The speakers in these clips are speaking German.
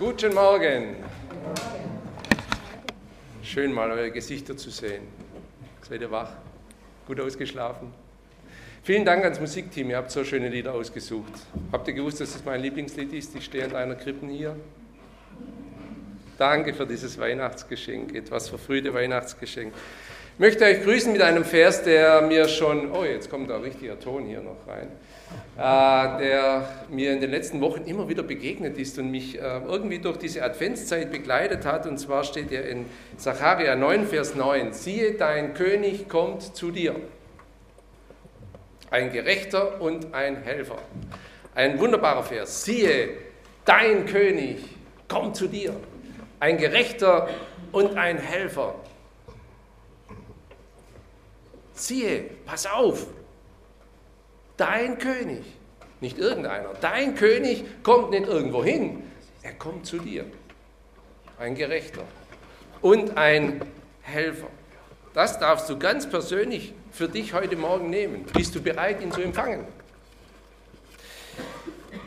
Guten Morgen. Schön mal eure Gesichter zu sehen. Seid ihr wach? Gut ausgeschlafen? Vielen Dank ans Musikteam, ihr habt so schöne Lieder ausgesucht. Habt ihr gewusst, dass das mein Lieblingslied ist? Ich stehe an deiner Krippen hier. Danke für dieses Weihnachtsgeschenk, etwas verfrühte Weihnachtsgeschenk. Ich möchte euch grüßen mit einem Vers, der mir schon, oh jetzt kommt ein richtiger Ton hier noch rein, äh, der mir in den letzten Wochen immer wieder begegnet ist und mich äh, irgendwie durch diese Adventszeit begleitet hat. Und zwar steht er in Sacharja 9, Vers 9, siehe, dein König kommt zu dir. Ein Gerechter und ein Helfer. Ein wunderbarer Vers. Siehe, dein König kommt zu dir. Ein Gerechter und ein Helfer. Siehe, pass auf, dein König, nicht irgendeiner, dein König kommt nicht irgendwo hin, er kommt zu dir. Ein Gerechter und ein Helfer. Das darfst du ganz persönlich für dich heute Morgen nehmen. Bist du bereit, ihn zu empfangen?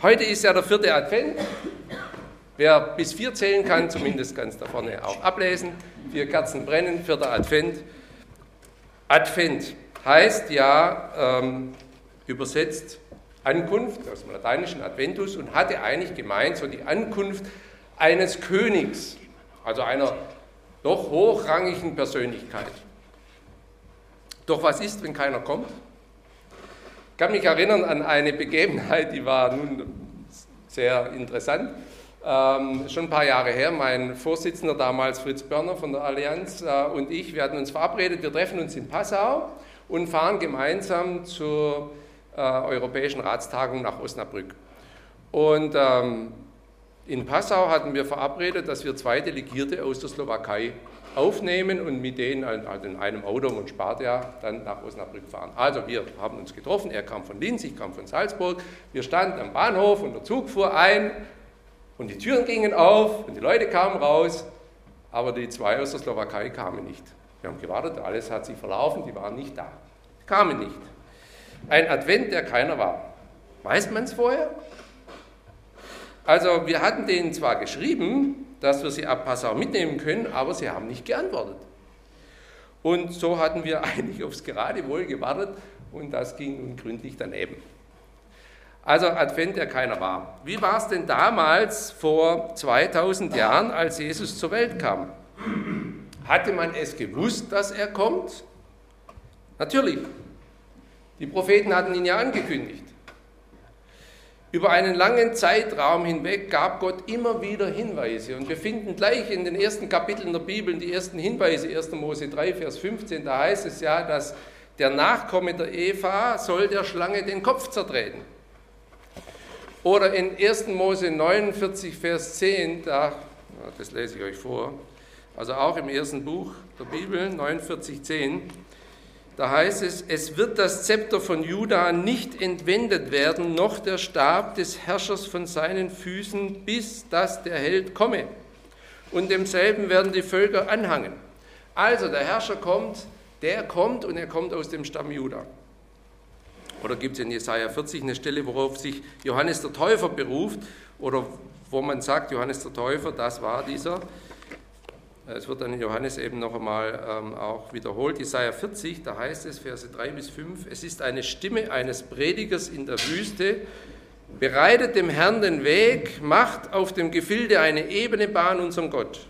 Heute ist ja der vierte Advent. Wer bis vier zählen kann, zumindest ganz da vorne auch ablesen. Vier Kerzen brennen, vierter Advent. Advent heißt ja ähm, übersetzt Ankunft aus dem lateinischen Adventus und hatte eigentlich gemeint so die Ankunft eines Königs, also einer doch hochrangigen Persönlichkeit. Doch was ist, wenn keiner kommt? Ich kann mich erinnern an eine Begebenheit, die war nun sehr interessant. Ähm, schon ein paar Jahre her, mein Vorsitzender damals, Fritz Börner von der Allianz äh, und ich, wir hatten uns verabredet, wir treffen uns in Passau und fahren gemeinsam zur äh, Europäischen Ratstagung nach Osnabrück. Und ähm, in Passau hatten wir verabredet, dass wir zwei Delegierte aus der Slowakei aufnehmen und mit denen also in einem Auto, man spart ja, dann nach Osnabrück fahren. Also wir haben uns getroffen, er kam von Linz, ich kam von Salzburg, wir standen am Bahnhof und der Zug fuhr ein und die Türen gingen auf und die Leute kamen raus, aber die zwei aus der Slowakei kamen nicht. Wir haben gewartet, alles hat sich verlaufen, die waren nicht da. Kamen nicht. Ein Advent, der keiner war. Weiß man es vorher? Also wir hatten denen zwar geschrieben, dass wir sie ab Passau mitnehmen können, aber sie haben nicht geantwortet. Und so hatten wir eigentlich aufs Geradewohl gewartet und das ging nun gründlich daneben. Also Advent, der keiner war. Wie war es denn damals vor 2000 Jahren, als Jesus zur Welt kam? Hatte man es gewusst, dass er kommt? Natürlich. Die Propheten hatten ihn ja angekündigt. Über einen langen Zeitraum hinweg gab Gott immer wieder Hinweise. Und wir finden gleich in den ersten Kapiteln der Bibel die ersten Hinweise, 1. Mose 3, Vers 15, da heißt es ja, dass der Nachkomme der Eva soll der Schlange den Kopf zertreten. Oder in 1. Mose 49, Vers 10, da, das lese ich euch vor, also auch im ersten Buch der Bibel, 49, 10, da heißt es, es wird das Zepter von Juda nicht entwendet werden, noch der Stab des Herrschers von seinen Füßen, bis dass der Held komme. Und demselben werden die Völker anhangen. Also der Herrscher kommt, der kommt und er kommt aus dem Stamm Juda. Oder gibt es in Jesaja 40 eine Stelle, worauf sich Johannes der Täufer beruft oder wo man sagt, Johannes der Täufer, das war dieser. Es wird dann in Johannes eben noch einmal ähm, auch wiederholt. Jesaja 40, da heißt es, Verse 3 bis 5, es ist eine Stimme eines Predigers in der Wüste, bereitet dem Herrn den Weg, macht auf dem Gefilde eine ebene Bahn unserem Gott.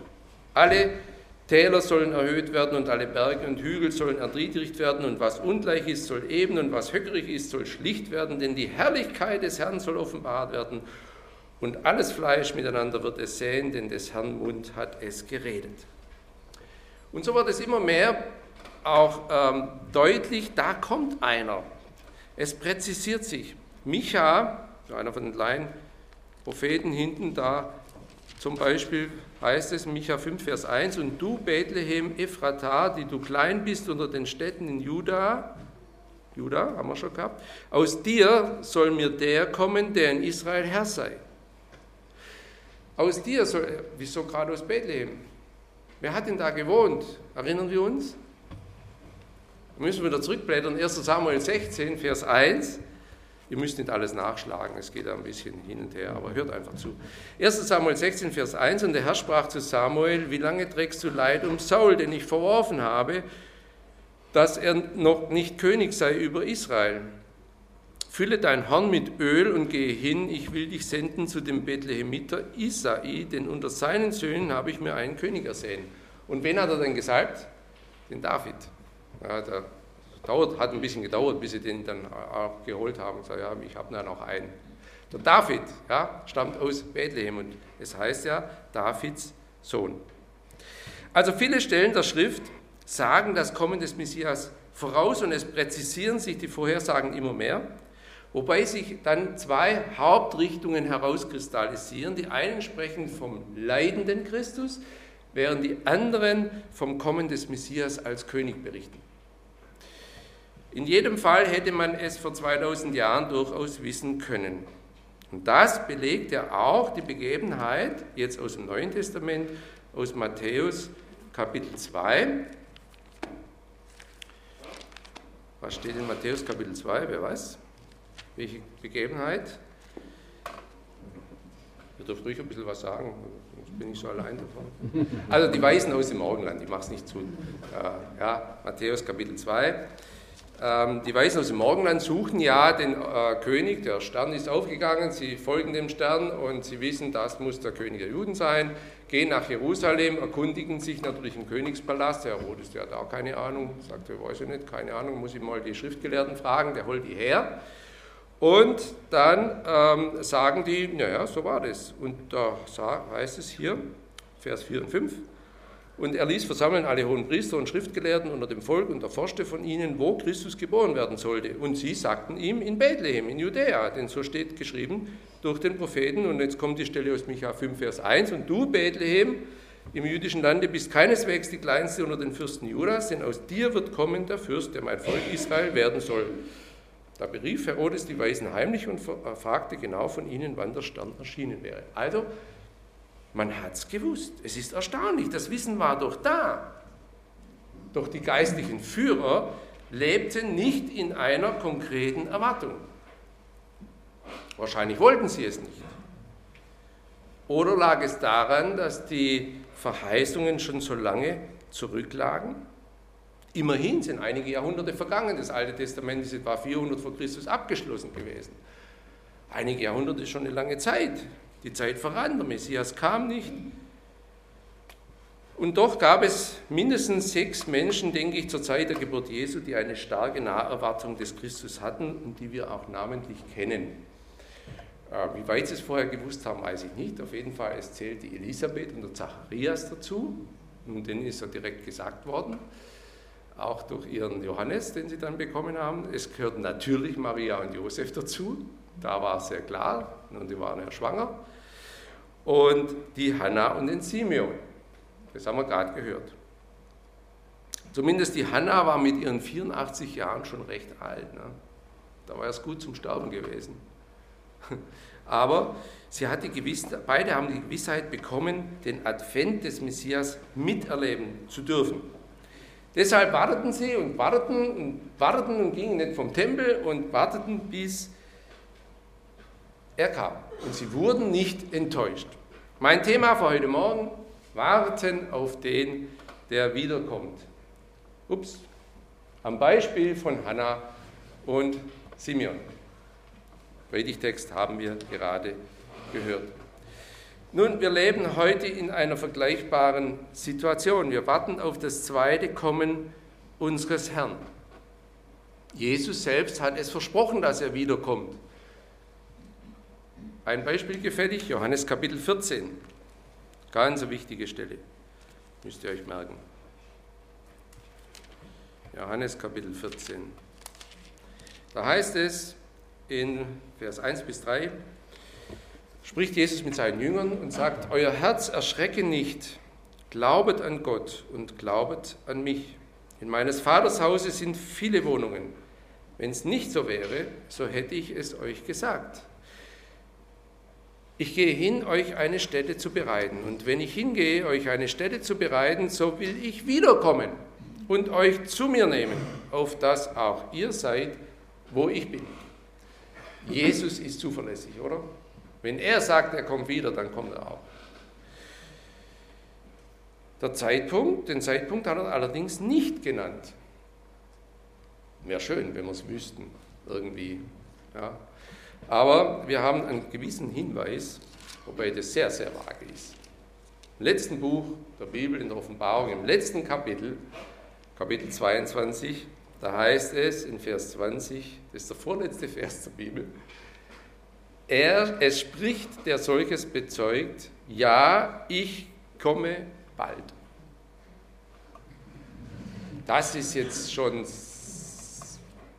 Alle Täler sollen erhöht werden und alle Berge und Hügel sollen erniedrigt werden und was ungleich ist, soll eben und was höckrig ist, soll schlicht werden, denn die Herrlichkeit des Herrn soll offenbart werden und alles Fleisch miteinander wird es sehen, denn des Herrn Mund hat es geredet. Und so wird es immer mehr auch ähm, deutlich, da kommt einer. Es präzisiert sich. Micha, einer von den kleinen Propheten hinten da, zum Beispiel heißt es in Micha 5, Vers 1, und du Bethlehem Ephrata, die du klein bist unter den Städten in Juda, Juda haben wir schon gehabt, aus dir soll mir der kommen, der in Israel Herr sei. Aus dir soll, wieso gerade aus Bethlehem? Wer hat denn da gewohnt? Erinnern wir uns? Wir müssen wieder zurückblättern, 1 Samuel 16, Vers 1. Ihr müsst nicht alles nachschlagen, es geht ein bisschen hin und her, aber hört einfach zu. 1 Samuel 16, Vers 1, und der Herr sprach zu Samuel, wie lange trägst du Leid um Saul, den ich verworfen habe, dass er noch nicht König sei über Israel? Fülle dein Horn mit Öl und gehe hin, ich will dich senden zu dem Bethlehemiter Isai, denn unter seinen Söhnen habe ich mir einen König ersehen. Und wen hat er denn gesalbt? Den David. Ja, der dauert, hat ein bisschen gedauert, bis sie den dann auch geholt haben. Ich sage, ja, ich habe da noch einen. Der David ja, stammt aus Bethlehem und es heißt ja Davids Sohn. Also viele Stellen der Schrift sagen das Kommen des Messias voraus und es präzisieren sich die Vorhersagen immer mehr, wobei sich dann zwei Hauptrichtungen herauskristallisieren. Die einen sprechen vom leidenden Christus, während die anderen vom Kommen des Messias als König berichten. In jedem Fall hätte man es vor 2000 Jahren durchaus wissen können. Und das belegt ja auch die Begebenheit, jetzt aus dem Neuen Testament, aus Matthäus Kapitel 2. Was steht in Matthäus Kapitel 2? Wer weiß? Welche Begebenheit? Ihr dürft ruhig ein bisschen was sagen, sonst bin ich so allein davon. Also die Weisen aus dem Morgenland, ich mache es nicht zu. Ja, Matthäus Kapitel 2. Ähm, die Weisen aus dem Morgenland suchen ja den äh, König, der Stern ist aufgegangen, sie folgen dem Stern und sie wissen, das muss der König der Juden sein, gehen nach Jerusalem, erkundigen sich natürlich im Königspalast, der Herodes, der hat auch keine Ahnung, sagt er, weiß ich nicht, keine Ahnung, muss ich mal die Schriftgelehrten fragen, der holt die her. Und dann ähm, sagen die, naja, so war das. Und da heißt es hier, Vers 4 und 5, und er ließ versammeln alle hohen Priester und Schriftgelehrten unter dem Volk und erforschte von ihnen, wo Christus geboren werden sollte. Und sie sagten ihm in Bethlehem, in Judäa, denn so steht geschrieben durch den Propheten. Und jetzt kommt die Stelle aus Micha 5, Vers 1. Und du, Bethlehem, im jüdischen Lande bist keineswegs die kleinste unter den Fürsten Judas, denn aus dir wird kommen der Fürst, der mein Volk Israel werden soll. Da berief Herodes die Weisen heimlich und fragte genau von ihnen, wann der Stern erschienen wäre. Also, man hat es gewusst. Es ist erstaunlich, das Wissen war doch da. Doch die geistlichen Führer lebten nicht in einer konkreten Erwartung. Wahrscheinlich wollten sie es nicht. Oder lag es daran, dass die Verheißungen schon so lange zurücklagen? Immerhin sind einige Jahrhunderte vergangen. Das Alte Testament ist etwa 400 vor Christus abgeschlossen gewesen. Einige Jahrhunderte ist schon eine lange Zeit. Die Zeit voran, der Messias kam nicht. Und doch gab es mindestens sechs Menschen, denke ich, zur Zeit der Geburt Jesu, die eine starke Naherwartung des Christus hatten und die wir auch namentlich kennen. Äh, wie weit sie es vorher gewusst haben, weiß ich nicht. Auf jeden Fall, es zählt die Elisabeth und der Zacharias dazu. Und denen ist ja direkt gesagt worden, auch durch ihren Johannes, den sie dann bekommen haben. Es gehört natürlich Maria und Josef dazu. Da war es sehr klar, und die waren ja schwanger und die Hanna und den Simeon. Das haben wir gerade gehört. Zumindest die Hanna war mit ihren 84 Jahren schon recht alt. Ne? Da war es gut zum Sterben gewesen. Aber sie hat die Gewissheit, beide haben die Gewissheit bekommen, den Advent des Messias miterleben zu dürfen. Deshalb warteten sie und warteten und warteten und gingen nicht vom Tempel und warteten, bis er kam. Und sie wurden nicht enttäuscht. Mein Thema für heute Morgen, warten auf den, der wiederkommt. Ups, am Beispiel von Hannah und Simeon. Predigtext haben wir gerade gehört. Nun, wir leben heute in einer vergleichbaren Situation. Wir warten auf das zweite Kommen unseres Herrn. Jesus selbst hat es versprochen, dass er wiederkommt. Ein Beispiel gefällig, Johannes Kapitel 14. Ganz eine wichtige Stelle, müsst ihr euch merken. Johannes Kapitel 14. Da heißt es in Vers 1 bis 3, spricht Jesus mit seinen Jüngern und sagt, Euer Herz erschrecke nicht, glaubet an Gott und glaubet an mich. In meines Vaters Hause sind viele Wohnungen. Wenn es nicht so wäre, so hätte ich es euch gesagt. Ich gehe hin, euch eine Stätte zu bereiten. Und wenn ich hingehe, euch eine Stätte zu bereiten, so will ich wiederkommen und euch zu mir nehmen, auf dass auch ihr seid, wo ich bin. Jesus ist zuverlässig, oder? Wenn er sagt, er kommt wieder, dann kommt er auch. Der Zeitpunkt, den Zeitpunkt hat er allerdings nicht genannt. Wäre schön, wenn wir es wüssten, irgendwie. Ja. Aber wir haben einen gewissen Hinweis, wobei das sehr, sehr vage ist. Im letzten Buch der Bibel, in der Offenbarung, im letzten Kapitel, Kapitel 22, da heißt es in Vers 20, das ist der vorletzte Vers der Bibel, er, es spricht, der solches bezeugt, ja, ich komme bald. Das ist jetzt schon,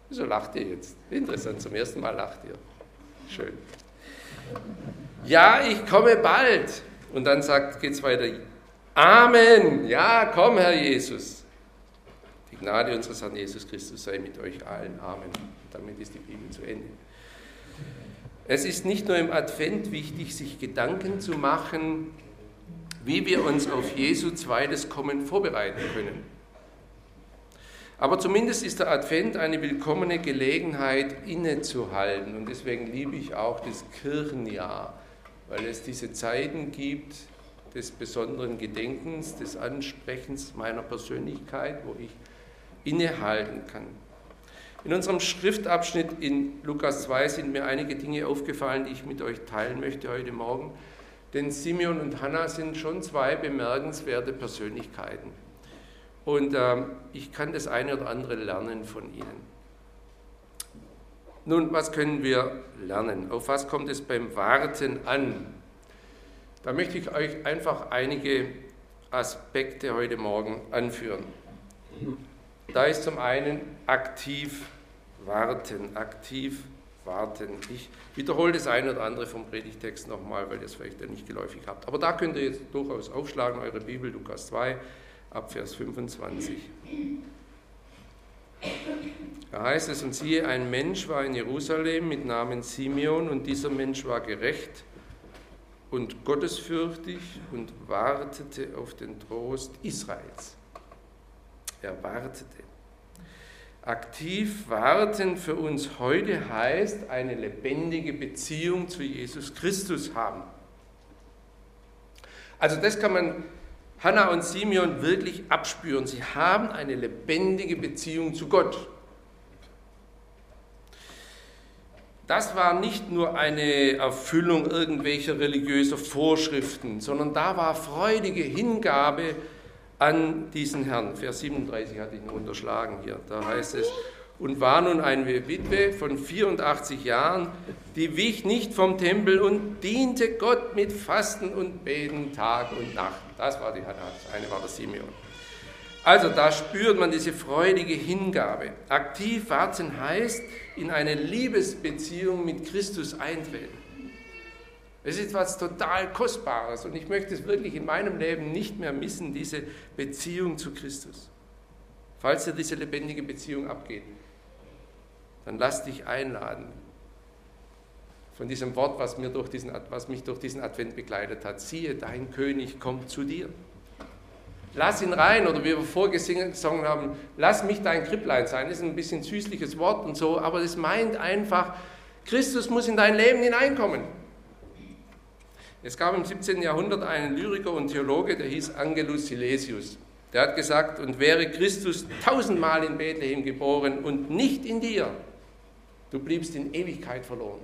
wieso lacht ihr jetzt? Interessant, zum ersten Mal lacht ihr. Schön. Ja, ich komme bald. Und dann sagt, geht es weiter. Amen. Ja, komm, Herr Jesus. Die Gnade unseres Herrn Jesus Christus sei mit euch allen. Amen. Und damit ist die Bibel zu Ende. Es ist nicht nur im Advent wichtig, sich Gedanken zu machen, wie wir uns auf Jesu zweites Kommen vorbereiten können. Aber zumindest ist der Advent eine willkommene Gelegenheit, innezuhalten. Und deswegen liebe ich auch das Kirchenjahr, weil es diese Zeiten gibt des besonderen Gedenkens, des Ansprechens meiner Persönlichkeit, wo ich innehalten kann. In unserem Schriftabschnitt in Lukas 2 sind mir einige Dinge aufgefallen, die ich mit euch teilen möchte heute Morgen. Denn Simeon und Hannah sind schon zwei bemerkenswerte Persönlichkeiten. Und äh, ich kann das eine oder andere lernen von ihnen. Nun, was können wir lernen? Auf was kommt es beim Warten an? Da möchte ich euch einfach einige Aspekte heute Morgen anführen. Da ist zum einen aktiv warten, aktiv warten. Ich wiederhole das eine oder andere vom Predigtext nochmal, weil ihr es vielleicht ja nicht geläufig habt. Aber da könnt ihr jetzt durchaus aufschlagen, eure Bibel, Lukas 2, ab Vers 25. Da heißt es, und siehe, ein Mensch war in Jerusalem mit Namen Simeon, und dieser Mensch war gerecht und gottesfürchtig und wartete auf den Trost Israels. Er wartete. Aktiv warten für uns heute heißt eine lebendige Beziehung zu Jesus Christus haben. Also das kann man Hannah und Simeon wirklich abspüren. Sie haben eine lebendige Beziehung zu Gott. Das war nicht nur eine Erfüllung irgendwelcher religiöser Vorschriften, sondern da war freudige Hingabe an diesen Herrn. Vers 37 hatte ich noch unterschlagen hier. Da heißt es, und war nun eine Witwe von 84 Jahren, die wich nicht vom Tempel und diente Gott mit Fasten und Beten Tag und Nacht. Das war die eine war der Simeon. Also da spürt man diese freudige Hingabe. Aktiv warten heißt, in eine Liebesbeziehung mit Christus eintreten. Es ist etwas total Kostbares und ich möchte es wirklich in meinem Leben nicht mehr missen, diese Beziehung zu Christus. Falls dir diese lebendige Beziehung abgeht, dann lass dich einladen von diesem Wort, was, mir durch diesen, was mich durch diesen Advent begleitet hat. Siehe, dein König kommt zu dir. Lass ihn rein, oder wie wir vorgesungen haben, lass mich dein Kripplein sein. Das ist ein bisschen süßliches Wort und so, aber es meint einfach, Christus muss in dein Leben hineinkommen. Es gab im 17. Jahrhundert einen Lyriker und Theologe, der hieß Angelus Silesius. Der hat gesagt, und wäre Christus tausendmal in Bethlehem geboren und nicht in dir, du bliebst in Ewigkeit verloren.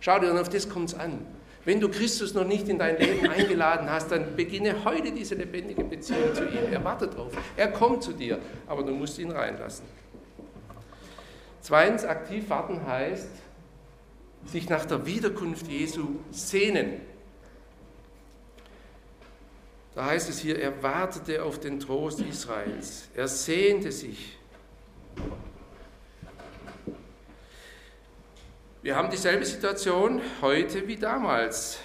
Schau dir, und auf das kommt es an. Wenn du Christus noch nicht in dein Leben eingeladen hast, dann beginne heute diese lebendige Beziehung zu ihm. Er wartet drauf. Er kommt zu dir, aber du musst ihn reinlassen. Zweitens, aktiv warten heißt, sich nach der Wiederkunft Jesu sehnen. Da heißt es hier, er wartete auf den Trost Israels. Er sehnte sich. Wir haben dieselbe Situation heute wie damals.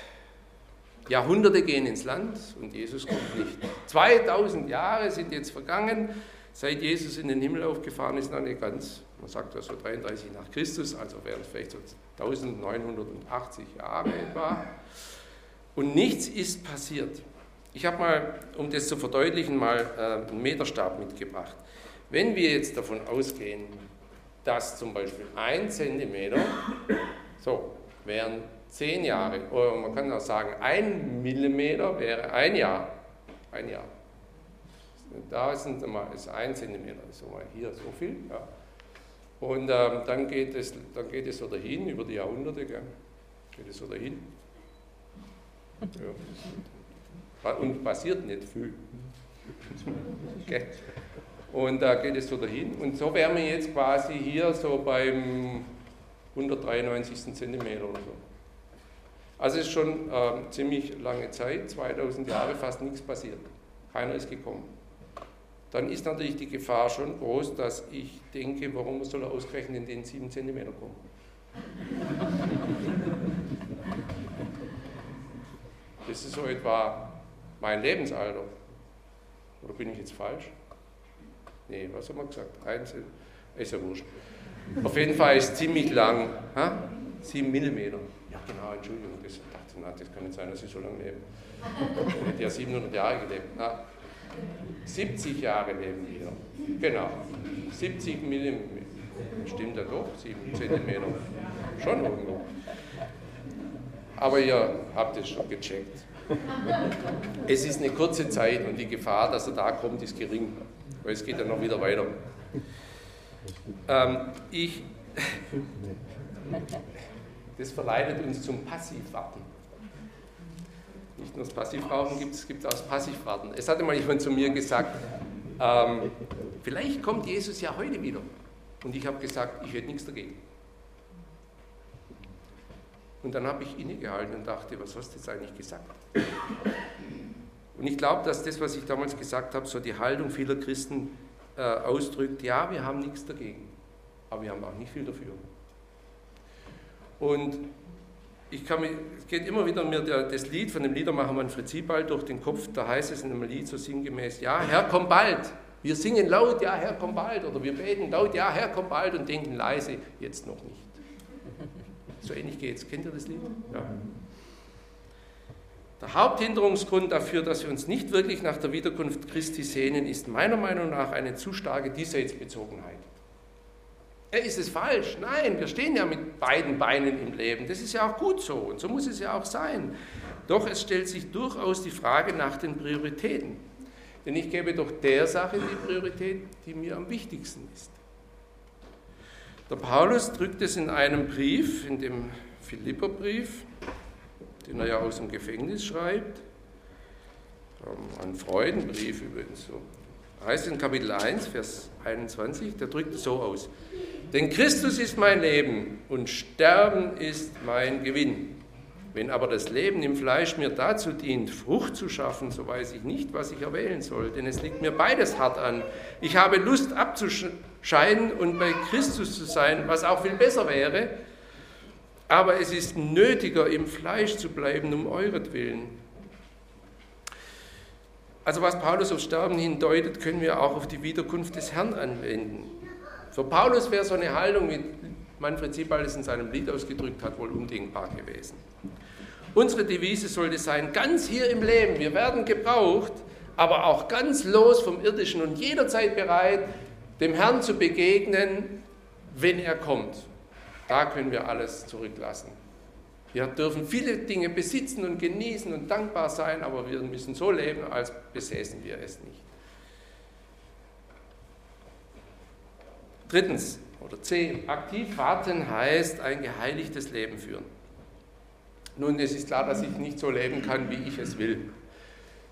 Jahrhunderte gehen ins Land und Jesus kommt nicht. 2000 Jahre sind jetzt vergangen, seit Jesus in den Himmel aufgefahren ist, noch nicht ganz, man sagt ja so 33 nach Christus, also wären es vielleicht so 1980 Jahre etwa. Und nichts ist passiert. Ich habe mal, um das zu verdeutlichen, mal äh, einen Meterstab mitgebracht. Wenn wir jetzt davon ausgehen, dass zum Beispiel ein Zentimeter So, wären 10 Jahre, oder man kann auch sagen, ein Millimeter wäre ein Jahr. Ein Jahr. Da sind mal, ist ein Zentimeter, so mal hier so viel. Ja. Und ähm, dann, geht es, dann geht es so dahin, über die Jahrhunderte, gell? geht es so dahin. Ja. Und passiert nicht viel. Und da geht es so dahin. Und so wären wir jetzt quasi hier so beim 193. Zentimeter oder so. Also es ist schon äh, ziemlich lange Zeit, 2000 Jahre, fast nichts passiert. Keiner ist gekommen. Dann ist natürlich die Gefahr schon groß, dass ich denke, warum soll er ausgerechnet in den 7 Zentimeter kommen? Das ist so etwa mein Lebensalter. Oder bin ich jetzt falsch? Nee, was haben wir gesagt? Eins ist ja wurscht. Auf jeden Fall ist es ziemlich lang. Ha? 7 Millimeter. Ja, genau, Entschuldigung. Das, dachte, na, das kann nicht sein, dass ich so lange lebe. Ich hätte ja 700 Jahre gelebt. Na, 70 Jahre leben wir. Genau. 70 Millimeter. Stimmt ja doch, 7 Zentimeter. Schon irgendwo. Aber ihr habt es schon gecheckt. Es ist eine kurze Zeit und die Gefahr, dass er da kommt, ist gering, weil es geht ja noch wieder weiter. Ähm, ich, das verleitet uns zum Passivwarten. Nicht nur das Passivrauchen gibt es, gibt auch das Passivwarten. Es hatte mal jemand zu mir gesagt, ähm, vielleicht kommt Jesus ja heute wieder. Und ich habe gesagt, ich hätte nichts dagegen. Und dann habe ich innegehalten und dachte, was hast du jetzt eigentlich gesagt? Und ich glaube, dass das, was ich damals gesagt habe, so die Haltung vieler Christen äh, ausdrückt, ja, wir haben nichts dagegen, aber wir haben auch nicht viel dafür. Und ich kann mich, es geht immer wieder mir der, das Lied von dem Liedermacher Manfred Siebald durch den Kopf, da heißt es in einem Lied so sinngemäß, ja, Herr, komm bald. Wir singen laut, ja, Herr, komm bald. Oder wir beten laut, ja, Herr, komm bald und denken leise, jetzt noch nicht. So ähnlich geht es. Kennt ihr das Lied? Ja. Der Haupthinderungsgrund dafür, dass wir uns nicht wirklich nach der Wiederkunft Christi sehnen, ist meiner Meinung nach eine zu starke Diesseitsbezogenheit. Ist es falsch? Nein, wir stehen ja mit beiden Beinen im Leben. Das ist ja auch gut so und so muss es ja auch sein. Doch es stellt sich durchaus die Frage nach den Prioritäten. Denn ich gebe doch der Sache die Priorität, die mir am wichtigsten ist. Der Paulus drückt es in einem Brief, in dem Philipperbrief, den er ja aus dem Gefängnis schreibt, ähm, ein Freudenbrief übrigens so. Heißt in Kapitel 1, Vers 21, der drückt es so aus. Denn Christus ist mein Leben und Sterben ist mein Gewinn. Wenn aber das Leben im Fleisch mir dazu dient, Frucht zu schaffen, so weiß ich nicht, was ich erwählen soll, denn es liegt mir beides hart an. Ich habe Lust abzuscheiden und bei Christus zu sein, was auch viel besser wäre, aber es ist nötiger, im Fleisch zu bleiben, um euretwillen. Also was Paulus auf Sterben hindeutet, können wir auch auf die Wiederkunft des Herrn anwenden. Für Paulus wäre so eine Haltung, wie Manfred Siebald es in seinem Lied ausgedrückt hat, wohl undenkbar gewesen. Unsere Devise sollte sein, ganz hier im Leben, wir werden gebraucht, aber auch ganz los vom Irdischen und jederzeit bereit, dem Herrn zu begegnen, wenn er kommt. Da können wir alles zurücklassen. Wir dürfen viele Dinge besitzen und genießen und dankbar sein, aber wir müssen so leben, als besäßen wir es nicht. Drittens oder C, aktiv warten heißt ein geheiligtes Leben führen. Nun, es ist klar, dass ich nicht so leben kann, wie ich es will.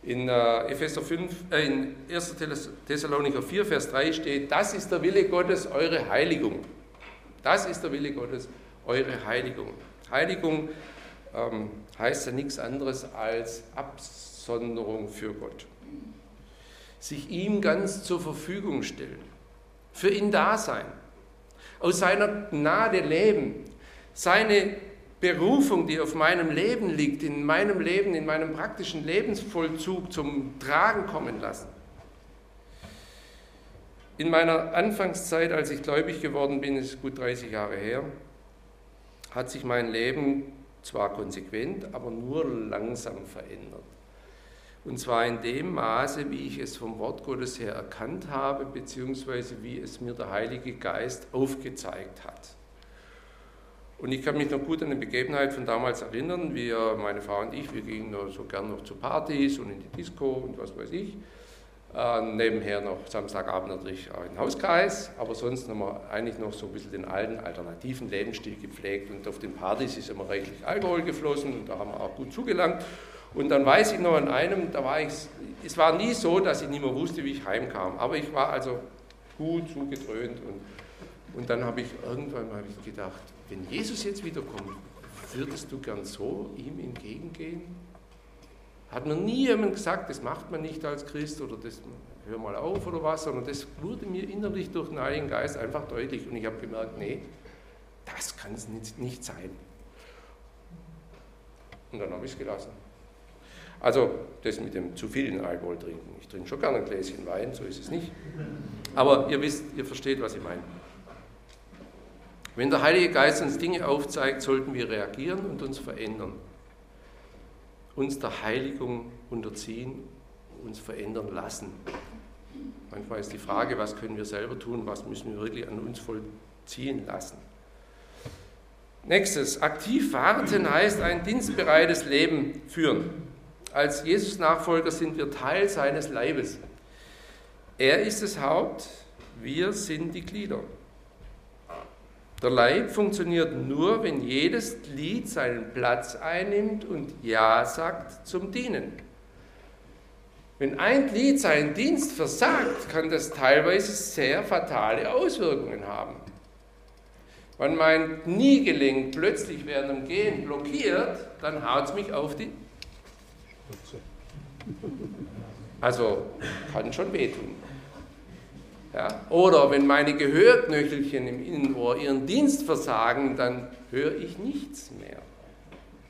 In, äh, Epheser 5, äh, in 1. Thessalonicher 4, Vers 3 steht, das ist der Wille Gottes, eure Heiligung. Das ist der Wille Gottes, eure Heiligung. Heiligung ähm, heißt ja nichts anderes als Absonderung für Gott. Sich ihm ganz zur Verfügung stellen, für ihn da sein, aus seiner Gnade leben, seine Berufung, die auf meinem Leben liegt, in meinem Leben, in meinem praktischen Lebensvollzug zum Tragen kommen lassen. In meiner Anfangszeit, als ich gläubig geworden bin, ist gut 30 Jahre her, hat sich mein Leben zwar konsequent, aber nur langsam verändert. Und zwar in dem Maße, wie ich es vom Wort Gottes her erkannt habe, beziehungsweise wie es mir der Heilige Geist aufgezeigt hat. Und ich kann mich noch gut an eine Begebenheit von damals erinnern. Wir, meine Frau und ich, wir gingen so gern noch zu Partys und in die Disco und was weiß ich. Äh, nebenher noch Samstagabend natürlich auch in Hauskreis, aber sonst haben wir eigentlich noch so ein bisschen den alten, alternativen Lebensstil gepflegt und auf den Partys ist immer reichlich Alkohol geflossen und da haben wir auch gut zugelangt. Und dann weiß ich noch an einem, da war ich, es war nie so, dass ich nicht mehr wusste, wie ich heimkam, aber ich war also gut zugedröhnt und, und dann habe ich irgendwann mal gedacht, wenn Jesus jetzt wiederkommt, würdest du gern so ihm entgegengehen? Hat mir nie jemand gesagt, das macht man nicht als Christ oder das hör mal auf oder was, sondern das wurde mir innerlich durch den Heiligen Geist einfach deutlich und ich habe gemerkt, nee, das kann es nicht, nicht sein. Und dann habe ich es gelassen. Also das mit dem zu vielen Alkohol trinken. Ich trinke schon gerne ein Gläschen Wein, so ist es nicht. Aber ihr wisst, ihr versteht, was ich meine. Wenn der Heilige Geist uns Dinge aufzeigt, sollten wir reagieren und uns verändern uns der Heiligung unterziehen, uns verändern lassen. Manchmal ist die Frage, was können wir selber tun, was müssen wir wirklich an uns vollziehen lassen. Nächstes, aktiv warten heißt ein dienstbereites Leben führen. Als Jesus-Nachfolger sind wir Teil seines Leibes. Er ist das Haupt, wir sind die Glieder. Der Leib funktioniert nur, wenn jedes Glied seinen Platz einnimmt und Ja sagt zum Dienen. Wenn ein Glied seinen Dienst versagt, kann das teilweise sehr fatale Auswirkungen haben. Wenn mein Kniegelenk plötzlich während dem Gehen blockiert, dann haut es mich auf die. Also kann schon wehtun. Ja? Oder wenn meine Gehörknöchelchen im Innenohr ihren Dienst versagen, dann höre ich nichts mehr.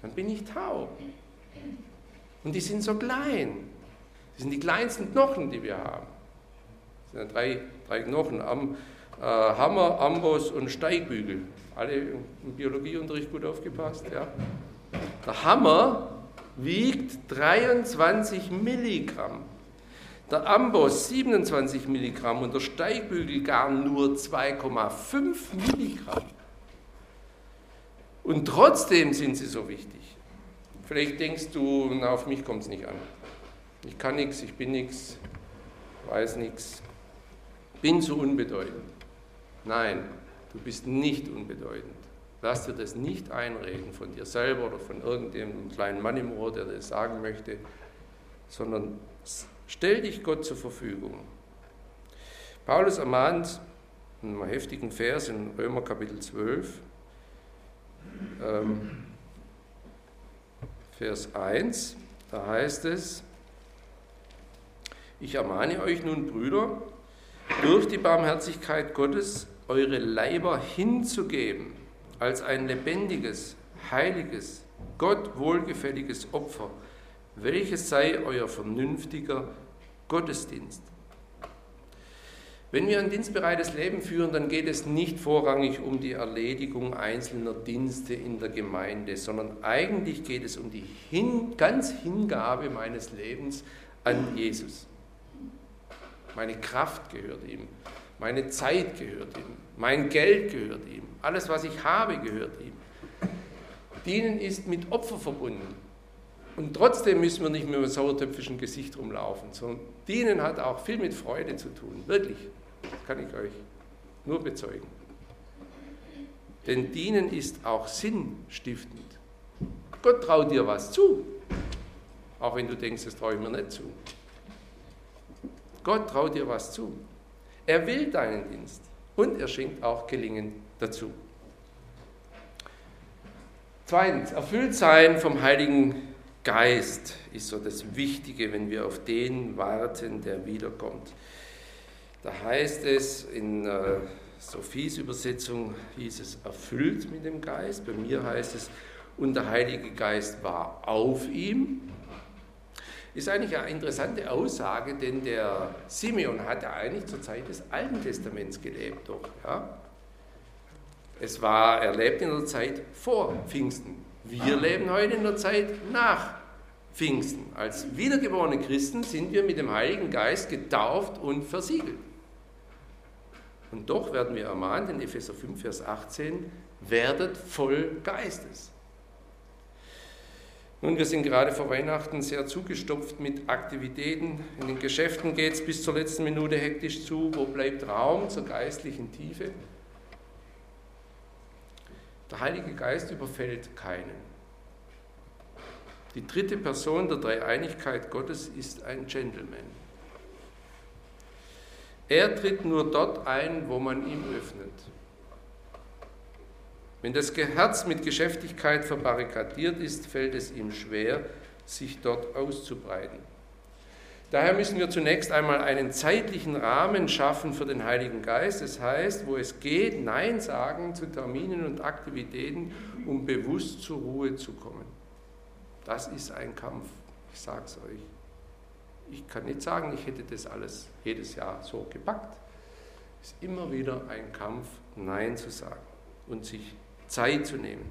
Dann bin ich taub. Und die sind so klein. Das sind die kleinsten Knochen, die wir haben. Das sind drei, drei Knochen, Am, äh, Hammer, Amboss und Steigbügel. Alle im Biologieunterricht gut aufgepasst. Ja? Der Hammer wiegt 23 Milligramm der Amboss 27 Milligramm und der Steigbügel gar nur 2,5 Milligramm. Und trotzdem sind sie so wichtig. Vielleicht denkst du, na, auf mich kommt es nicht an. Ich kann nichts, ich bin nichts, weiß nichts, bin zu unbedeutend. Nein, du bist nicht unbedeutend. Lass dir das nicht einreden von dir selber oder von irgendeinem kleinen Mann im Ohr, der das sagen möchte, sondern Stell dich Gott zur Verfügung. Paulus ermahnt in einem heftigen Vers in Römer Kapitel 12, ähm, Vers 1, da heißt es, ich ermahne euch nun, Brüder, durch die Barmherzigkeit Gottes eure Leiber hinzugeben als ein lebendiges, heiliges, Gott wohlgefälliges Opfer, welches sei euer vernünftiger Gottesdienst. Wenn wir ein dienstbereites Leben führen, dann geht es nicht vorrangig um die Erledigung einzelner Dienste in der Gemeinde, sondern eigentlich geht es um die Hin ganz Hingabe meines Lebens an Jesus. Meine Kraft gehört ihm, meine Zeit gehört ihm, mein Geld gehört ihm, alles, was ich habe, gehört ihm. Dienen ist mit Opfer verbunden. Und trotzdem müssen wir nicht mit einem sauertöpfischen Gesicht rumlaufen, sondern Dienen hat auch viel mit Freude zu tun. Wirklich. Das kann ich euch nur bezeugen. Denn Dienen ist auch sinnstiftend. Gott traut dir was zu, auch wenn du denkst, das traue ich mir nicht zu. Gott traut dir was zu. Er will deinen Dienst und er schenkt auch Gelingen dazu. Zweitens, erfüllt sein vom Heiligen Geist ist so das Wichtige, wenn wir auf den warten, der wiederkommt. Da heißt es in äh, Sophies Übersetzung, hieß es erfüllt mit dem Geist. Bei mir heißt es, und der Heilige Geist war auf ihm. Ist eigentlich eine interessante Aussage, denn der Simeon hat ja eigentlich zur Zeit des Alten Testaments gelebt. Doch, ja? Es war, er lebt in der Zeit vor Pfingsten. Wir leben heute in der Zeit nach Pfingsten. Als wiedergeborene Christen sind wir mit dem Heiligen Geist getauft und versiegelt. Und doch werden wir ermahnt in Epheser 5, Vers 18, werdet voll Geistes. Nun, wir sind gerade vor Weihnachten sehr zugestopft mit Aktivitäten. In den Geschäften geht es bis zur letzten Minute hektisch zu. Wo bleibt Raum zur geistlichen Tiefe? Der Heilige Geist überfällt keinen. Die dritte Person der Dreieinigkeit Gottes ist ein Gentleman. Er tritt nur dort ein, wo man ihm öffnet. Wenn das Herz mit Geschäftigkeit verbarrikadiert ist, fällt es ihm schwer, sich dort auszubreiten. Daher müssen wir zunächst einmal einen zeitlichen Rahmen schaffen für den Heiligen Geist. Das heißt, wo es geht, Nein sagen zu Terminen und Aktivitäten, um bewusst zur Ruhe zu kommen. Das ist ein Kampf, ich sage es euch. Ich kann nicht sagen, ich hätte das alles jedes Jahr so gepackt. Es ist immer wieder ein Kampf, Nein zu sagen und sich Zeit zu nehmen.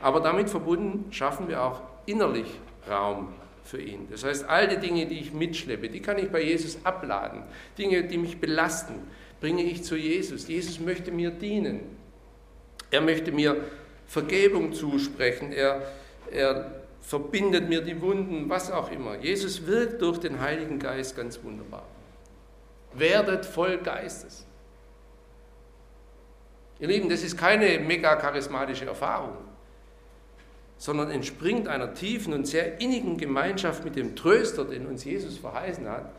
Aber damit verbunden schaffen wir auch innerlich Raum für ihn. Das heißt, all die Dinge, die ich mitschleppe, die kann ich bei Jesus abladen. Dinge, die mich belasten, bringe ich zu Jesus. Jesus möchte mir dienen. Er möchte mir Vergebung zusprechen. Er, er verbindet mir die Wunden, was auch immer. Jesus wirkt durch den Heiligen Geist ganz wunderbar. Werdet voll Geistes. Ihr Lieben, das ist keine mega charismatische Erfahrung, sondern entspringt einer tiefen und sehr innigen Gemeinschaft mit dem Tröster, den uns Jesus verheißen hat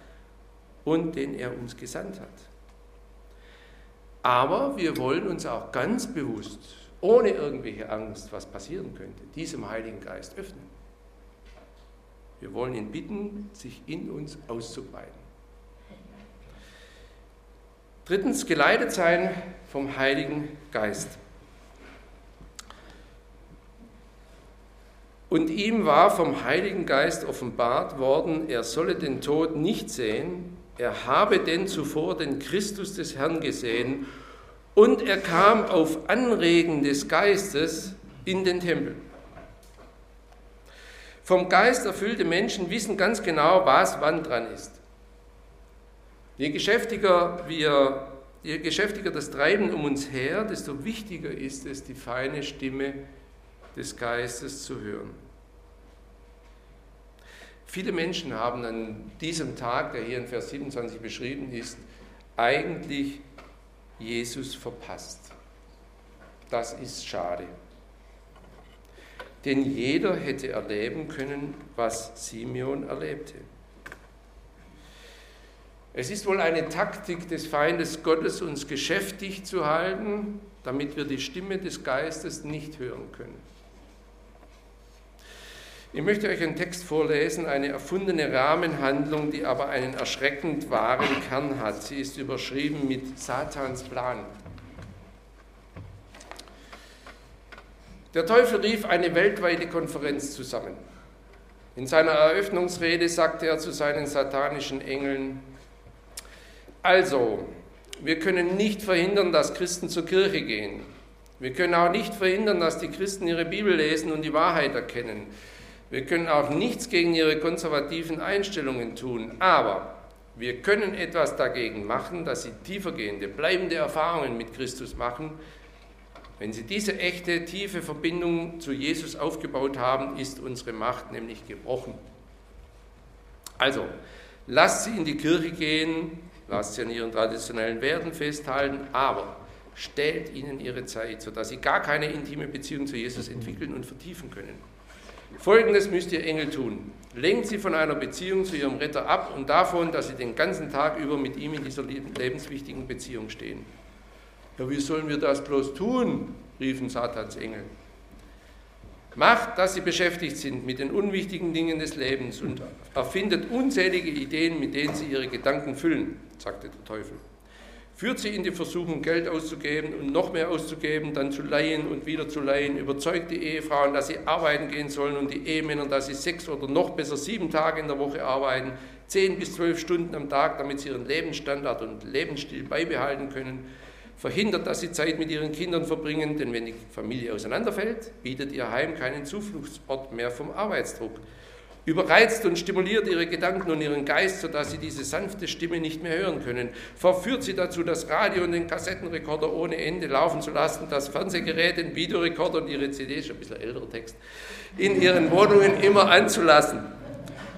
und den er uns gesandt hat. Aber wir wollen uns auch ganz bewusst, ohne irgendwelche Angst, was passieren könnte, diesem Heiligen Geist öffnen. Wir wollen ihn bitten, sich in uns auszubreiten. Drittens, geleitet sein vom Heiligen Geist. Und ihm war vom Heiligen Geist offenbart worden, er solle den Tod nicht sehen, er habe denn zuvor den Christus des Herrn gesehen und er kam auf Anregen des Geistes in den Tempel. Vom Geist erfüllte Menschen wissen ganz genau, was wann dran ist. Je geschäftiger wir, je geschäftiger das Treiben um uns her, desto wichtiger ist es, die feine Stimme des Geistes zu hören. Viele Menschen haben an diesem Tag, der hier in Vers 27 beschrieben ist, eigentlich Jesus verpasst. Das ist schade denn jeder hätte erleben können, was Simeon erlebte. Es ist wohl eine Taktik des Feindes Gottes, uns geschäftig zu halten, damit wir die Stimme des Geistes nicht hören können. Ich möchte euch einen Text vorlesen, eine erfundene Rahmenhandlung, die aber einen erschreckend wahren Kern hat. Sie ist überschrieben mit Satans Plan. Der Teufel rief eine weltweite Konferenz zusammen. In seiner Eröffnungsrede sagte er zu seinen satanischen Engeln, also, wir können nicht verhindern, dass Christen zur Kirche gehen. Wir können auch nicht verhindern, dass die Christen ihre Bibel lesen und die Wahrheit erkennen. Wir können auch nichts gegen ihre konservativen Einstellungen tun. Aber wir können etwas dagegen machen, dass sie tiefergehende, bleibende Erfahrungen mit Christus machen, wenn sie diese echte, tiefe Verbindung zu Jesus aufgebaut haben, ist unsere Macht nämlich gebrochen. Also, lasst sie in die Kirche gehen, lasst sie an ihren traditionellen Werten festhalten, aber stellt ihnen ihre Zeit, sodass sie gar keine intime Beziehung zu Jesus entwickeln und vertiefen können. Folgendes müsst ihr Engel tun. Lenkt sie von einer Beziehung zu ihrem Retter ab und davon, dass sie den ganzen Tag über mit ihm in dieser lebenswichtigen Beziehung stehen. Ja, wie sollen wir das bloß tun? riefen Satans Engel. Macht, dass sie beschäftigt sind mit den unwichtigen Dingen des Lebens und erfindet unzählige Ideen, mit denen sie ihre Gedanken füllen, sagte der Teufel. Führt sie in die Versuchung, Geld auszugeben und noch mehr auszugeben, dann zu leihen und wieder zu leihen. Überzeugt die Ehefrauen, dass sie arbeiten gehen sollen und die Ehemänner, dass sie sechs oder noch besser sieben Tage in der Woche arbeiten, zehn bis zwölf Stunden am Tag, damit sie ihren Lebensstandard und Lebensstil beibehalten können verhindert, dass sie Zeit mit ihren Kindern verbringen, denn wenn die Familie auseinanderfällt, bietet ihr Heim keinen Zufluchtsort mehr vom Arbeitsdruck. überreizt und stimuliert ihre Gedanken und ihren Geist, sodass sie diese sanfte Stimme nicht mehr hören können, verführt sie dazu, das Radio und den Kassettenrekorder ohne Ende laufen zu lassen, das Fernsehgerät, den Videorekorder und ihre CD, schon ein bisschen älterer Text, in ihren Wohnungen immer anzulassen.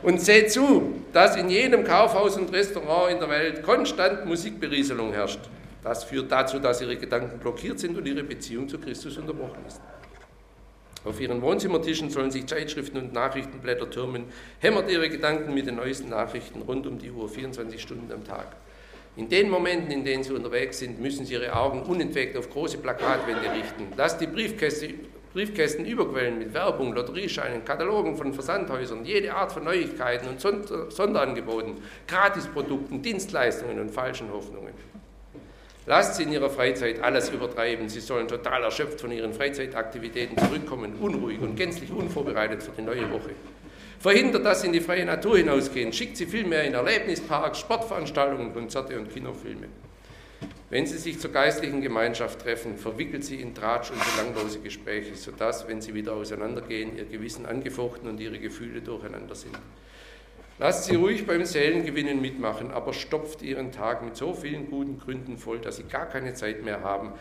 Und seht zu, dass in jedem Kaufhaus und Restaurant in der Welt konstant Musikberieselung herrscht. Das führt dazu, dass ihre Gedanken blockiert sind und ihre Beziehung zu Christus unterbrochen ist. Auf ihren Wohnzimmertischen sollen sich Zeitschriften und Nachrichtenblätter türmen, hämmert ihre Gedanken mit den neuesten Nachrichten rund um die Uhr, 24 Stunden am Tag. In den Momenten, in denen sie unterwegs sind, müssen sie ihre Augen unentwegt auf große Plakatwände richten. Lasst die Briefkäste, Briefkästen überquellen mit Werbung, Lotteriescheinen, Katalogen von Versandhäusern, jede Art von Neuigkeiten und Sonderangeboten, Gratisprodukten, Dienstleistungen und falschen Hoffnungen. Lasst sie in ihrer Freizeit alles übertreiben. Sie sollen total erschöpft von ihren Freizeitaktivitäten zurückkommen, unruhig und gänzlich unvorbereitet für die neue Woche. Verhindert, dass sie in die freie Natur hinausgehen. Schickt sie vielmehr in Erlebnisparks, Sportveranstaltungen, Konzerte und Kinofilme. Wenn sie sich zur geistlichen Gemeinschaft treffen, verwickelt sie in Tratsch und belanglose Gespräche, sodass, wenn sie wieder auseinandergehen, ihr Gewissen angefochten und ihre Gefühle durcheinander sind. Lasst sie ruhig beim Seelengewinnen mitmachen, aber stopft ihren Tag mit so vielen guten Gründen voll, dass sie gar keine Zeit mehr haben,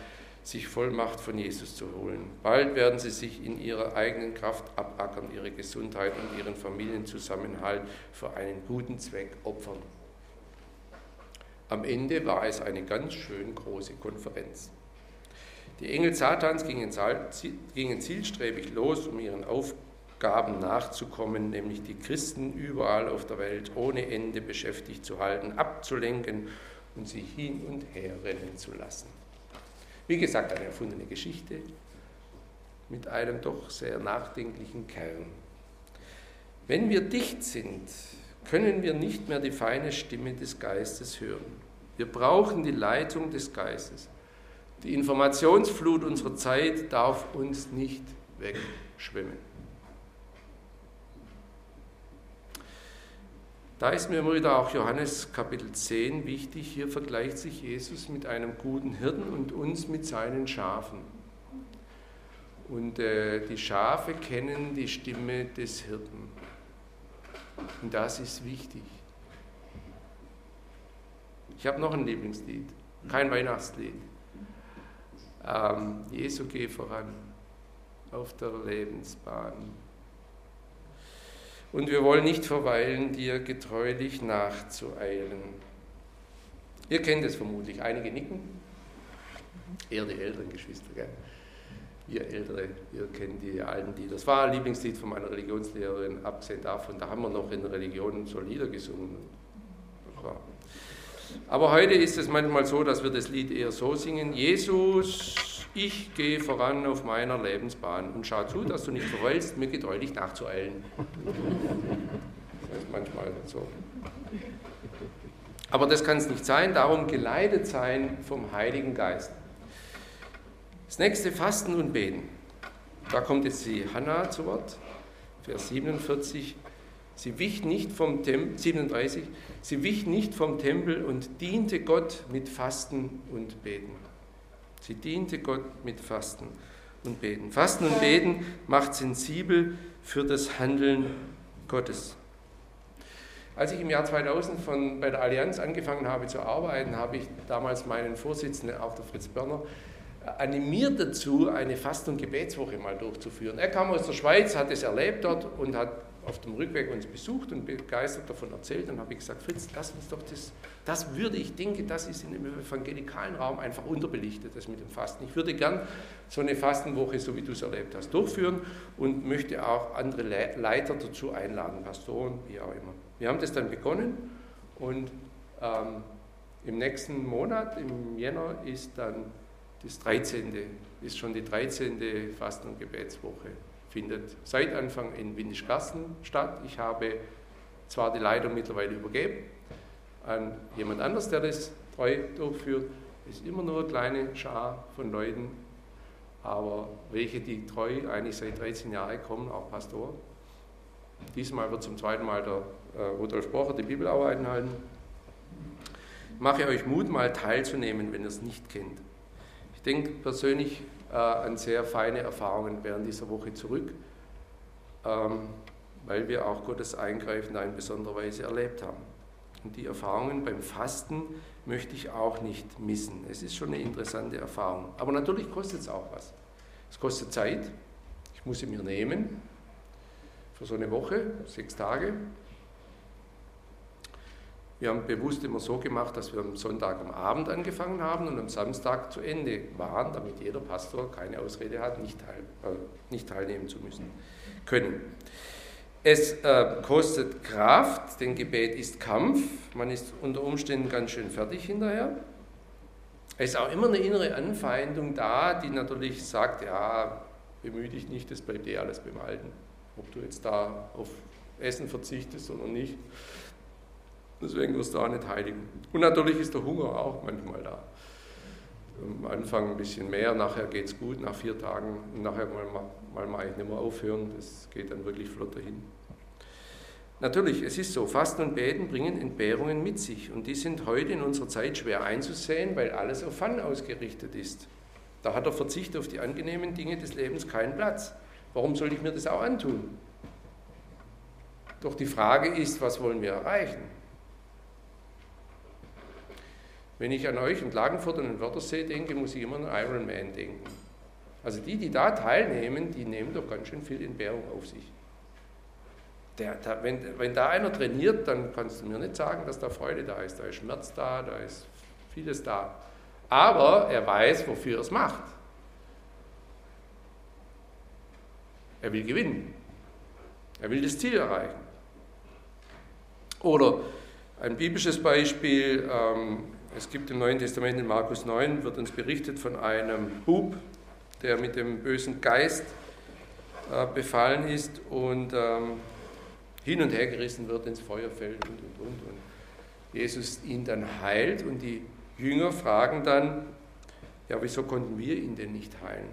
sich Vollmacht von Jesus zu holen. Bald werden sie sich in ihrer eigenen Kraft abackern, ihre Gesundheit und ihren Familienzusammenhalt für einen guten Zweck opfern. Am Ende war es eine ganz schön große Konferenz. Die Engel Satans gingen zielstrebig los, um ihren Aufgaben Gaben nachzukommen, nämlich die Christen überall auf der Welt ohne Ende beschäftigt zu halten, abzulenken und sie hin und her rennen zu lassen. Wie gesagt, eine erfundene Geschichte mit einem doch sehr nachdenklichen Kern. Wenn wir dicht sind, können wir nicht mehr die feine Stimme des Geistes hören. Wir brauchen die Leitung des Geistes. Die Informationsflut unserer Zeit darf uns nicht wegschwimmen. Da ist mir immer wieder auch Johannes Kapitel 10 wichtig. Hier vergleicht sich Jesus mit einem guten Hirten und uns mit seinen Schafen. Und äh, die Schafe kennen die Stimme des Hirten. Und das ist wichtig. Ich habe noch ein Lieblingslied, kein Weihnachtslied. Ähm, Jesu geh voran auf der Lebensbahn und wir wollen nicht verweilen, dir getreulich nachzueilen. Ihr kennt es vermutlich, einige nicken, eher die älteren Geschwister, gell? Ihr Ältere, ihr kennt die alten Lieder. Das war ein Lieblingslied von meiner Religionslehrerin, abgesehen davon, da haben wir noch in der Religion so Lieder gesungen. Aber heute ist es manchmal so, dass wir das Lied eher so singen, Jesus, ich gehe voran auf meiner Lebensbahn und schau zu, dass du nicht verweilst, mir getreulich nachzueilen. Das ist manchmal so. Aber das kann es nicht sein, darum geleitet sein vom Heiligen Geist. Das nächste Fasten und Beten. Da kommt jetzt die Hannah zu Wort, Vers 47. Sie wich nicht vom Tempel, 37, sie wich nicht vom Tempel und diente Gott mit Fasten und Beten. Sie diente Gott mit Fasten und Beten. Fasten und Beten macht sensibel für das Handeln Gottes. Als ich im Jahr 2000 von, bei der Allianz angefangen habe zu arbeiten, habe ich damals meinen Vorsitzenden, auch der Fritz Börner, animiert dazu, eine Fasten- und Gebetswoche mal durchzuführen. Er kam aus der Schweiz, hat es erlebt dort und hat auf dem Rückweg uns besucht und begeistert davon erzählt. Dann habe ich gesagt, Fritz, lass uns doch das, das würde ich denke, das ist in dem evangelikalen Raum einfach unterbelichtet, das mit dem Fasten. Ich würde gern so eine Fastenwoche, so wie du es erlebt hast, durchführen und möchte auch andere Leiter dazu einladen, Pastoren, wie auch immer. Wir haben das dann begonnen und ähm, im nächsten Monat, im Jänner, ist dann das 13. ist schon die 13. Fasten- und Gebetswoche findet seit Anfang in Windischgassen statt. Ich habe zwar die Leitung mittlerweile übergeben an jemand anders, der das treu durchführt. Es ist immer nur eine kleine Schar von Leuten, aber welche, die treu eigentlich seit 13 Jahren kommen, auch Pastor. Diesmal wird zum zweiten Mal der äh, Rudolf Brocher die Bibelarbeit halten. Mache euch Mut, mal teilzunehmen, wenn ihr es nicht kennt. Ich denke persönlich, an sehr feine Erfahrungen während dieser Woche zurück. Ähm, weil wir auch Gottes Eingreifen da in besonderer Weise erlebt haben. Und die Erfahrungen beim Fasten möchte ich auch nicht missen. Es ist schon eine interessante Erfahrung. Aber natürlich kostet es auch was. Es kostet Zeit. Ich muss sie mir nehmen für so eine Woche, sechs Tage. Wir haben bewusst immer so gemacht, dass wir am Sonntag am Abend angefangen haben und am Samstag zu Ende waren, damit jeder Pastor keine Ausrede hat, nicht, teil, äh, nicht teilnehmen zu müssen können. Es äh, kostet Kraft, denn Gebet ist Kampf, man ist unter Umständen ganz schön fertig hinterher. Es ist auch immer eine innere Anfeindung da, die natürlich sagt, ja, bemühe dich nicht, das bleibt eh alles beim Alten. Ob du jetzt da auf Essen verzichtest oder nicht. Deswegen wirst du auch nicht heiligen. Und natürlich ist der Hunger auch manchmal da. Am Anfang ein bisschen mehr, nachher geht es gut, nach vier Tagen, und nachher mal, mal, mal ich nicht mehr aufhören, das geht dann wirklich flott dahin. Natürlich, es ist so, Fasten und Beten bringen Entbehrungen mit sich und die sind heute in unserer Zeit schwer einzusehen, weil alles auf Fun ausgerichtet ist. Da hat der Verzicht auf die angenehmen Dinge des Lebens keinen Platz. Warum soll ich mir das auch antun? Doch die Frage ist, was wollen wir erreichen? Wenn ich an euch und Klagenfurt und den Wörthersee denke, muss ich immer an Ironman denken. Also die, die da teilnehmen, die nehmen doch ganz schön viel Entbehrung auf sich. Der, der, wenn, wenn da einer trainiert, dann kannst du mir nicht sagen, dass da Freude da ist. Da ist Schmerz da, da ist vieles da. Aber er weiß, wofür er es macht. Er will gewinnen. Er will das Ziel erreichen. Oder ein biblisches Beispiel, ähm, es gibt im Neuen Testament in Markus 9, wird uns berichtet von einem Bub, der mit dem bösen Geist äh, befallen ist und ähm, hin und her gerissen wird, ins Feuer fällt und, und, und. Und Jesus ihn dann heilt und die Jünger fragen dann, ja, wieso konnten wir ihn denn nicht heilen?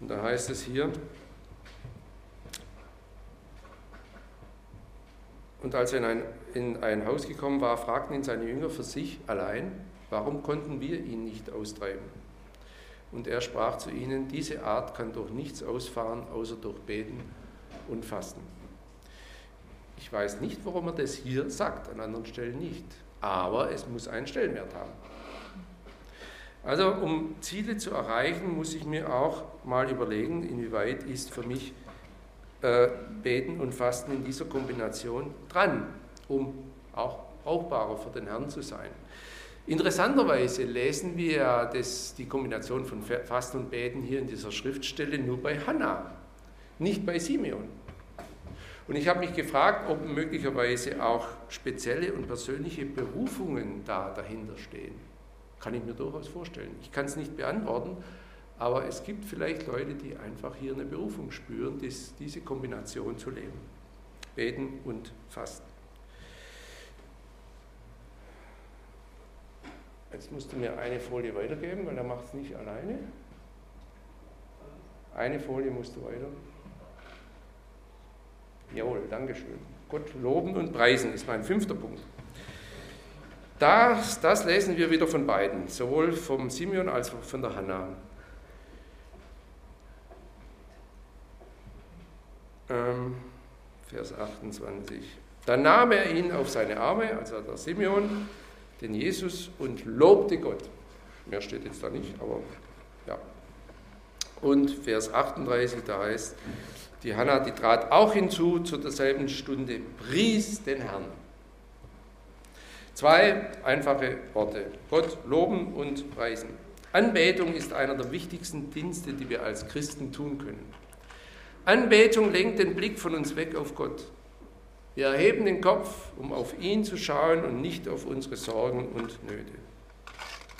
Und da heißt es hier, Und als er in ein, in ein Haus gekommen war, fragten ihn seine Jünger für sich allein, warum konnten wir ihn nicht austreiben? Und er sprach zu ihnen, diese Art kann durch nichts ausfahren, außer durch Beten und Fasten. Ich weiß nicht, warum er das hier sagt, an anderen Stellen nicht. Aber es muss einen Stellenwert haben. Also um Ziele zu erreichen, muss ich mir auch mal überlegen, inwieweit ist für mich äh, Beten und Fasten in dieser Kombination dran, um auch brauchbarer für den Herrn zu sein. Interessanterweise lesen wir das, die Kombination von Fasten und Beten hier in dieser Schriftstelle nur bei Hannah, nicht bei Simeon. Und ich habe mich gefragt, ob möglicherweise auch spezielle und persönliche Berufungen da dahinter stehen. Kann ich mir durchaus vorstellen. Ich kann es nicht beantworten, aber es gibt vielleicht Leute, die einfach hier eine Berufung spüren, dies, diese Kombination zu leben. Beten und Fasten. Jetzt musst du mir eine Folie weitergeben, weil er macht es nicht alleine. Eine Folie musst du weiter. Jawohl, Dankeschön. Gott loben und preisen ist mein fünfter Punkt. Das, das lesen wir wieder von beiden, sowohl vom Simeon als auch von der Hannah. ähm, Vers 28. Dann nahm er ihn auf seine Arme, also der Simeon, den Jesus, und lobte Gott. Mehr steht jetzt da nicht, aber ja. Und Vers 38, da heißt, die Hannah, die trat auch hinzu zu derselben Stunde, pries den Herrn. Zwei einfache Worte, Gott loben und preisen. Anbetung ist einer der wichtigsten Dienste, die wir als Christen tun können. Anbetung lenkt den Blick von uns weg auf Gott. Wir erheben den Kopf, um auf ihn zu schauen und nicht auf unsere Sorgen und Nöte.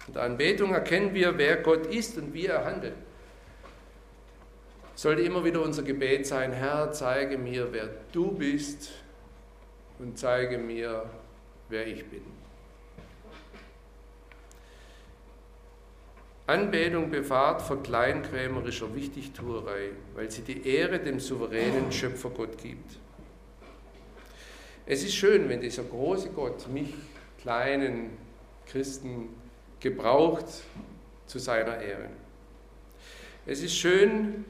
In der Anbetung erkennen wir, wer Gott ist und wie er handelt. Sollte immer wieder unser Gebet sein, Herr, zeige mir, wer du bist und zeige mir, wer ich bin. Anbetung bewahrt vor kleinkrämerischer Wichtigtuerei, weil sie die Ehre dem souveränen Schöpfer Gott gibt. Es ist schön, wenn dieser große Gott mich, kleinen Christen, gebraucht zu seiner Ehre. Es ist schön,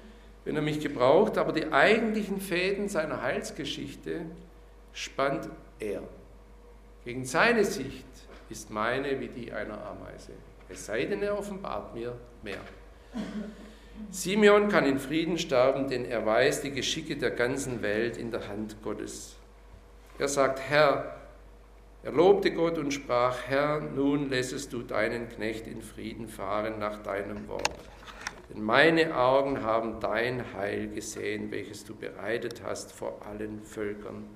wenn er mich gebraucht, aber die eigentlichen Fäden seiner Heilsgeschichte spannt er. Gegen seine Sicht ist meine wie die einer Ameise. Es sei denn, er offenbart mir mehr. Simeon kann in Frieden sterben, denn er weiß die Geschicke der ganzen Welt in der Hand Gottes. Er sagt, Herr, er lobte Gott und sprach, Herr, nun lässest du deinen Knecht in Frieden fahren nach deinem Wort. Denn meine Augen haben dein Heil gesehen, welches du bereitet hast vor allen Völkern.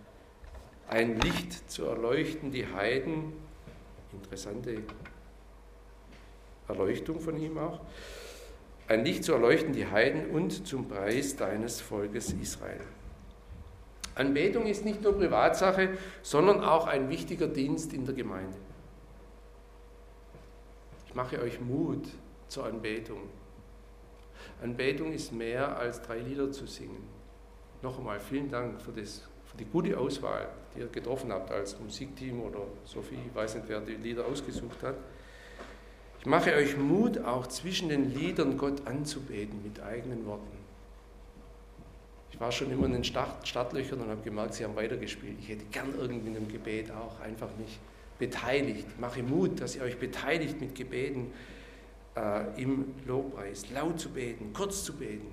Ein Licht zu erleuchten die Heiden, interessante Erleuchtung von ihm auch, ein Licht zu erleuchten die Heiden und zum Preis deines Volkes Israel. Anbetung ist nicht nur Privatsache, sondern auch ein wichtiger Dienst in der Gemeinde. Ich mache euch Mut zur Anbetung. Anbetung ist mehr als drei Lieder zu singen. Noch einmal vielen Dank für, das, für die gute Auswahl, die ihr getroffen habt als Musikteam oder Sophie, ich weiß nicht, wer die Lieder ausgesucht hat. Ich mache euch Mut, auch zwischen den Liedern Gott anzubeten mit eigenen Worten. Ich war schon immer in den Start, Startlöchern und habe gemerkt, sie haben weitergespielt. Ich hätte gern irgendwie in einem Gebet auch einfach mich beteiligt. Ich mache Mut, dass ihr euch beteiligt mit Gebeten äh, im Lobpreis, laut zu beten, kurz zu beten.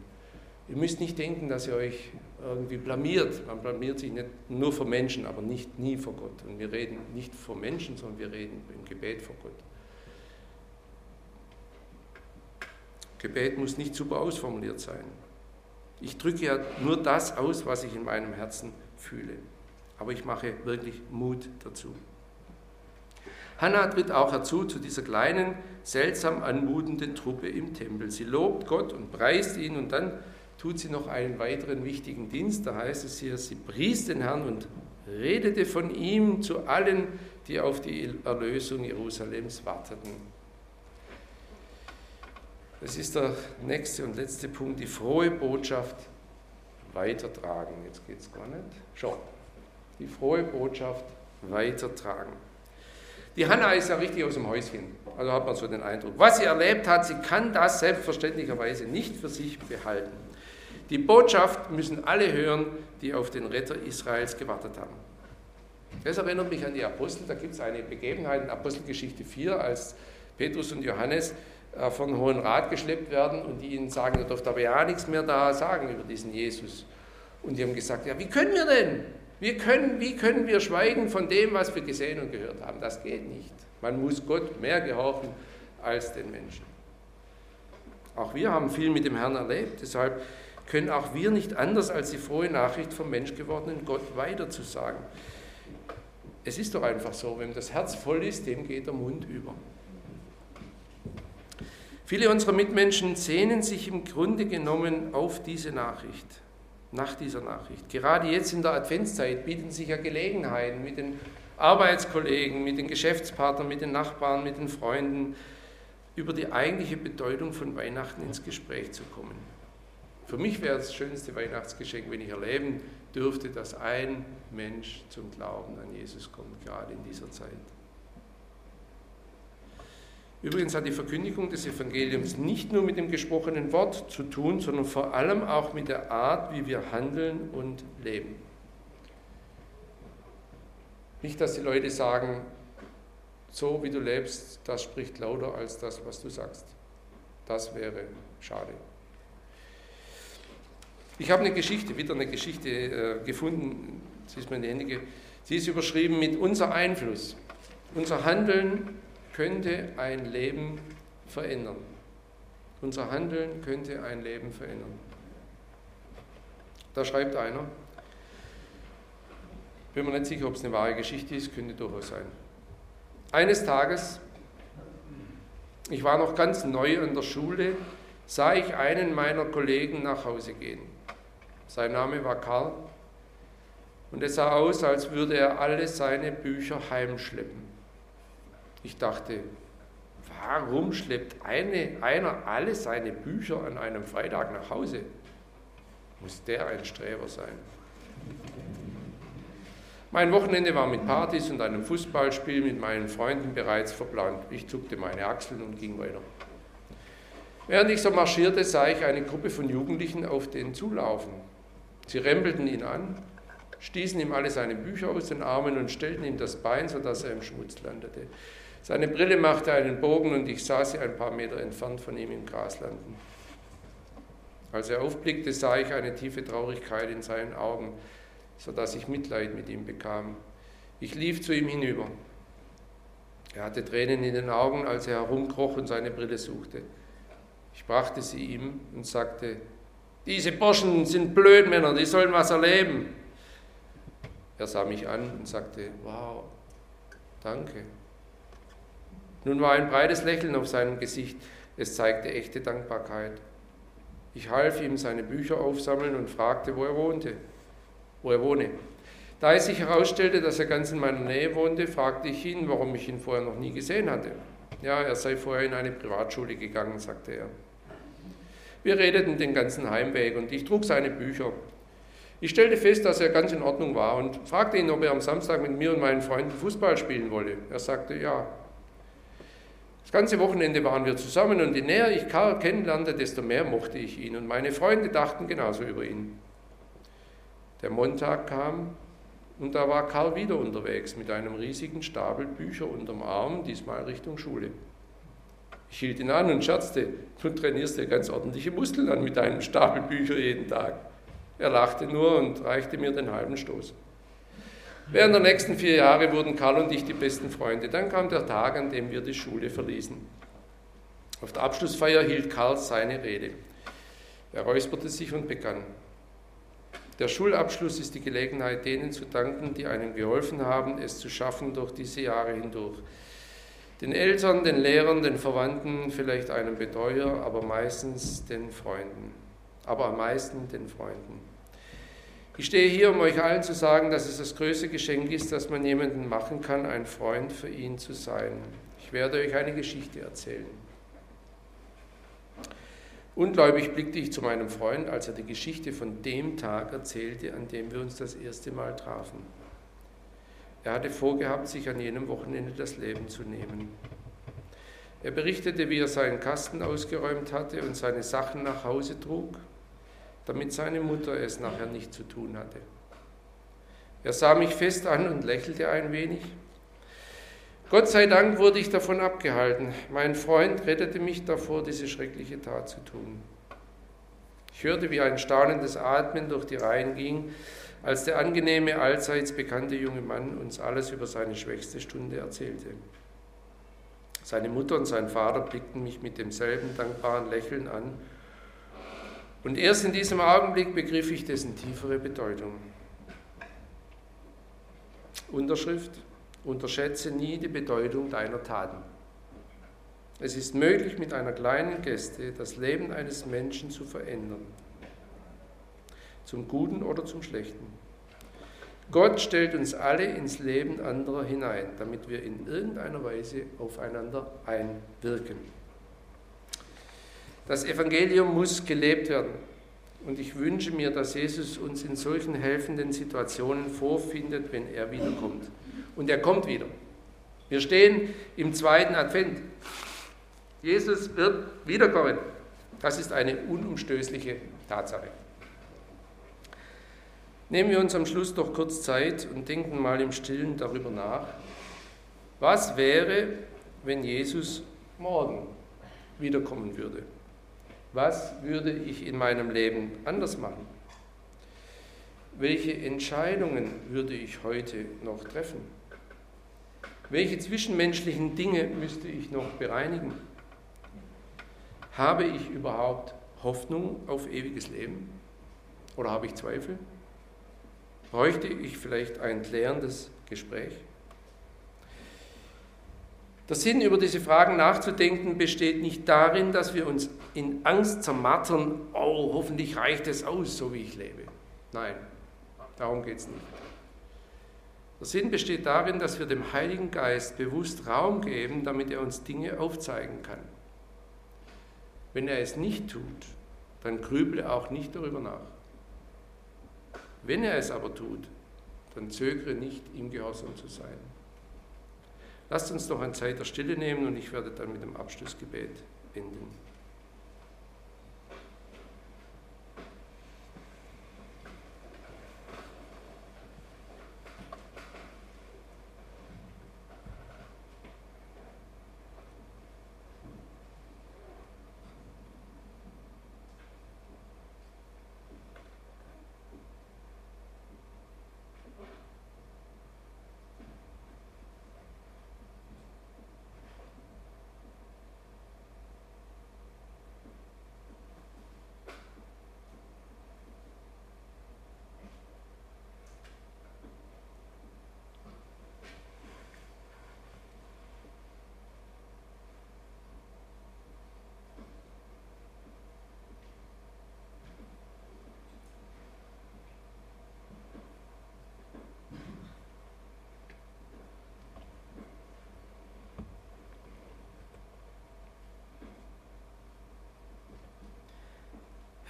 Ihr müsst nicht denken, dass ihr euch irgendwie blamiert. Man blamiert sich nicht nur vor Menschen, aber nicht nie vor Gott. Und wir reden nicht vor Menschen, sondern wir reden im Gebet vor Gott. Gebet muss nicht super ausformuliert sein. Ich drücke ja nur das aus, was ich in meinem Herzen fühle. Aber ich mache wirklich Mut dazu. Hannah tritt auch herzu zu dieser kleinen, seltsam anmutenden Truppe im Tempel. Sie lobt Gott und preist ihn und dann tut sie noch einen weiteren wichtigen Dienst. Da heißt es hier, sie pries den Herrn und redete von ihm zu allen, die auf die Erlösung Jerusalems warteten. Das ist der nächste und letzte Punkt, die frohe Botschaft weitertragen. Jetzt geht es gar nicht. Schon. Die frohe Botschaft weitertragen. Die Hanna ist ja richtig aus dem Häuschen. Also hat man so den Eindruck. Was sie erlebt hat, sie kann das selbstverständlicherweise nicht für sich behalten. Die Botschaft müssen alle hören, die auf den Retter Israels gewartet haben. Das erinnert mich an die Apostel. Da gibt es eine Begebenheit in Apostelgeschichte 4, als Petrus und Johannes äh, von Hohen Rat geschleppt werden und die ihnen sagen, ihr dürft aber ja nichts mehr da sagen über diesen Jesus. Und die haben gesagt, ja, wie können wir denn? Wir können, wie können wir schweigen von dem, was wir gesehen und gehört haben? Das geht nicht. Man muss Gott mehr gehorchen als den Menschen. Auch wir haben viel mit dem Herrn erlebt, deshalb können auch wir nicht anders als die frohe Nachricht vom menschgewordenen Gott weiterzusagen. Es ist doch einfach so, wenn das Herz voll ist, dem geht der Mund über. Viele unserer Mitmenschen sehnen sich im Grunde genommen auf diese Nachricht, nach dieser Nachricht. Gerade jetzt in der Adventszeit bieten sich ja Gelegenheiten mit den Arbeitskollegen, mit den Geschäftspartnern, mit den Nachbarn, mit den Freunden über die eigentliche Bedeutung von Weihnachten ins Gespräch zu kommen. Für mich wäre das schönste Weihnachtsgeschenk, wenn ich erleben dürfte, dass ein Mensch zum Glauben an Jesus kommt, gerade in dieser Zeit. Übrigens hat die Verkündigung des Evangeliums nicht nur mit dem gesprochenen Wort zu tun, sondern vor allem auch mit der Art, wie wir handeln und leben. Nicht, dass die Leute sagen, so wie du lebst, das spricht lauter als das, was du sagst. Das wäre schade. Ich habe eine Geschichte, wieder eine Geschichte äh, gefunden, sie ist mir in die Hände, sie ist überschrieben mit unser Einfluss. Unser Handeln könnte ein Leben verändern. Unser Handeln könnte ein Leben verändern. Da schreibt einer, bin mir nicht sicher, ob es eine wahre Geschichte ist, könnte durchaus sein. Eines Tages, ich war noch ganz neu an der Schule, sah ich einen meiner Kollegen nach Hause gehen. Sein Name war Karl und es sah aus, als würde er alle seine Bücher heimschleppen. Ich dachte, warum schleppt eine, einer alle seine Bücher an einem Freitag nach Hause? Muss der ein Streber sein? Mein Wochenende war mit Partys und einem Fußballspiel mit meinen Freunden bereits verplant. Ich zuckte meine Achseln und ging weiter. Während ich so marschierte, sah ich eine Gruppe von Jugendlichen auf den zulaufen. Sie rempelten ihn an, stießen ihm alle seine Bücher aus den Armen und stellten ihm das Bein, sodass er im Schmutz landete. Seine Brille machte einen Bogen und ich sah sie ein paar Meter entfernt von ihm im Gras landen. Als er aufblickte, sah ich eine tiefe Traurigkeit in seinen Augen, sodass ich Mitleid mit ihm bekam. Ich lief zu ihm hinüber. Er hatte Tränen in den Augen, als er herumkroch und seine Brille suchte. Ich brachte sie ihm und sagte, diese Burschen sind Blödmänner, die sollen was erleben. Er sah mich an und sagte, wow, danke. Nun war ein breites Lächeln auf seinem Gesicht, es zeigte echte Dankbarkeit. Ich half ihm seine Bücher aufsammeln und fragte, wo er wohnte, wo er wohne. Da es sich herausstellte, dass er ganz in meiner Nähe wohnte, fragte ich ihn, warum ich ihn vorher noch nie gesehen hatte. Ja, er sei vorher in eine Privatschule gegangen, sagte er. Wir redeten den ganzen Heimweg und ich trug seine Bücher. Ich stellte fest, dass er ganz in Ordnung war und fragte ihn, ob er am Samstag mit mir und meinen Freunden Fußball spielen wolle. Er sagte ja. Das ganze Wochenende waren wir zusammen und je näher ich Karl kennenlernte, desto mehr mochte ich ihn und meine Freunde dachten genauso über ihn. Der Montag kam und da war Karl wieder unterwegs mit einem riesigen Stapel Bücher unterm Arm, diesmal Richtung Schule. Ich hielt ihn an und scherzte, du trainierst ja ganz ordentliche Muskeln an mit deinem Stapel Bücher jeden Tag. Er lachte nur und reichte mir den halben Stoß. Während der nächsten vier Jahre wurden Karl und ich die besten Freunde. Dann kam der Tag, an dem wir die Schule verließen. Auf der Abschlussfeier hielt Karl seine Rede. Er räusperte sich und begann. Der Schulabschluss ist die Gelegenheit, denen zu danken, die einem geholfen haben, es zu schaffen durch diese Jahre hindurch. Den Eltern, den Lehrern, den Verwandten, vielleicht einem Betreuer, aber meistens den Freunden. Aber am meisten den Freunden. Ich stehe hier, um euch allen zu sagen, dass es das größte Geschenk ist, das man jemandem machen kann, ein Freund für ihn zu sein. Ich werde euch eine Geschichte erzählen. Ungläubig blickte ich zu meinem Freund, als er die Geschichte von dem Tag erzählte, an dem wir uns das erste Mal trafen. Er hatte vorgehabt, sich an jenem Wochenende das Leben zu nehmen. Er berichtete, wie er seinen Kasten ausgeräumt hatte und seine Sachen nach Hause trug, damit seine Mutter es nachher nicht zu tun hatte. Er sah mich fest an und lächelte ein wenig. Gott sei Dank wurde ich davon abgehalten. Mein Freund rettete mich davor, diese schreckliche Tat zu tun. Ich hörte, wie ein staunendes Atmen durch die Reihen ging, als der angenehme, allseits bekannte junge Mann uns alles über seine schwächste Stunde erzählte. Seine Mutter und sein Vater blickten mich mit demselben dankbaren Lächeln an, und erst in diesem Augenblick begriff ich dessen tiefere Bedeutung. Unterschrift Unterschätze nie die Bedeutung deiner Taten. Es ist möglich, mit einer kleinen Geste das Leben eines Menschen zu verändern. Zum Guten oder zum Schlechten. Gott stellt uns alle ins Leben anderer hinein, damit wir in irgendeiner Weise aufeinander einwirken. Das Evangelium muss gelebt werden. Und ich wünsche mir, dass Jesus uns in solchen helfenden Situationen vorfindet, wenn er wiederkommt und er kommt wieder. Wir stehen im zweiten Advent. Jesus wird wiederkommen. Das ist eine unumstößliche Tatsache. Nehmen wir uns am Schluss doch kurz Zeit und denken mal im Stillen darüber nach, was wäre, wenn Jesus morgen wiederkommen würde? Was würde ich in meinem Leben anders machen? Welche Entscheidungen würde ich heute noch treffen? Welche zwischenmenschlichen Dinge müsste ich noch bereinigen? Habe ich überhaupt Hoffnung auf ewiges Leben? Oder habe ich Zweifel? Bräuchte ich vielleicht ein klärendes Gespräch? Der Sinn, über diese Fragen nachzudenken, besteht nicht darin, dass wir uns in Angst zermartern, oh, hoffentlich reicht es aus, so wie ich lebe. Nein, darum geht es nicht. Der Sinn besteht darin, dass wir dem Heiligen Geist bewusst Raum geben, damit er uns Dinge aufzeigen kann. Wenn er es nicht tut, dann grüble auch nicht darüber nach. Wenn er es aber tut, dann zögere nicht, ihm gehorsam zu sein. Lasst uns noch eine Zeit der Stille nehmen und ich werde dann mit dem Abschlussgebet enden.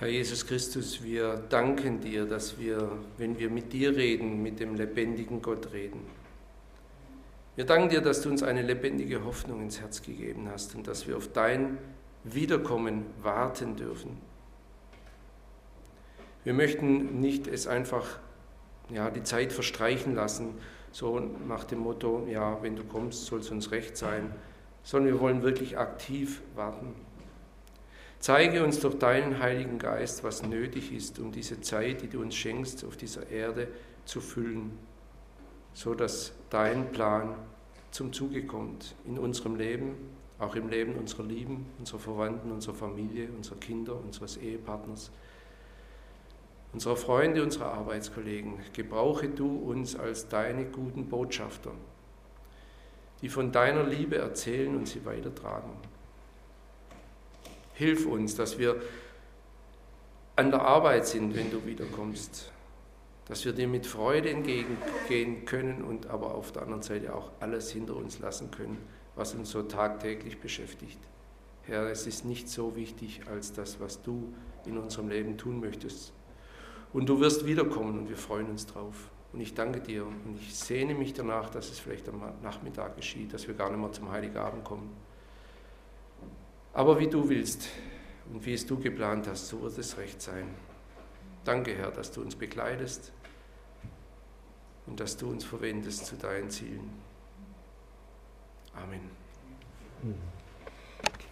Herr Jesus Christus, wir danken dir, dass wir, wenn wir mit dir reden, mit dem lebendigen Gott reden. Wir danken dir, dass du uns eine lebendige Hoffnung ins Herz gegeben hast und dass wir auf dein Wiederkommen warten dürfen. Wir möchten nicht es einfach ja, die Zeit verstreichen lassen, so nach dem Motto, ja, wenn du kommst, soll es uns recht sein, sondern wir wollen wirklich aktiv warten. Zeige uns durch deinen Heiligen Geist, was nötig ist, um diese Zeit, die du uns schenkst, auf dieser Erde zu füllen, so dass dein Plan zum Zuge kommt in unserem Leben, auch im Leben unserer Lieben, unserer Verwandten, unserer Familie, unserer Kinder, unseres Ehepartners, unserer Freunde, unserer Arbeitskollegen. Gebrauche du uns als deine guten Botschafter, die von deiner Liebe erzählen und sie weitertragen. Hilf uns, dass wir an der Arbeit sind, wenn du wiederkommst, dass wir dir mit Freude entgegengehen können und aber auf der anderen Seite auch alles hinter uns lassen können, was uns so tagtäglich beschäftigt. Herr, es ist nicht so wichtig als das, was du in unserem Leben tun möchtest. Und du wirst wiederkommen und wir freuen uns drauf. Und ich danke dir und ich sehne mich danach, dass es vielleicht am Nachmittag geschieht, dass wir gar nicht mehr zum Heiligabend kommen. Aber wie du willst und wie es du geplant hast, so wird es recht sein. Danke, Herr, dass du uns begleitest und dass du uns verwendest zu deinen Zielen. Amen. Mhm.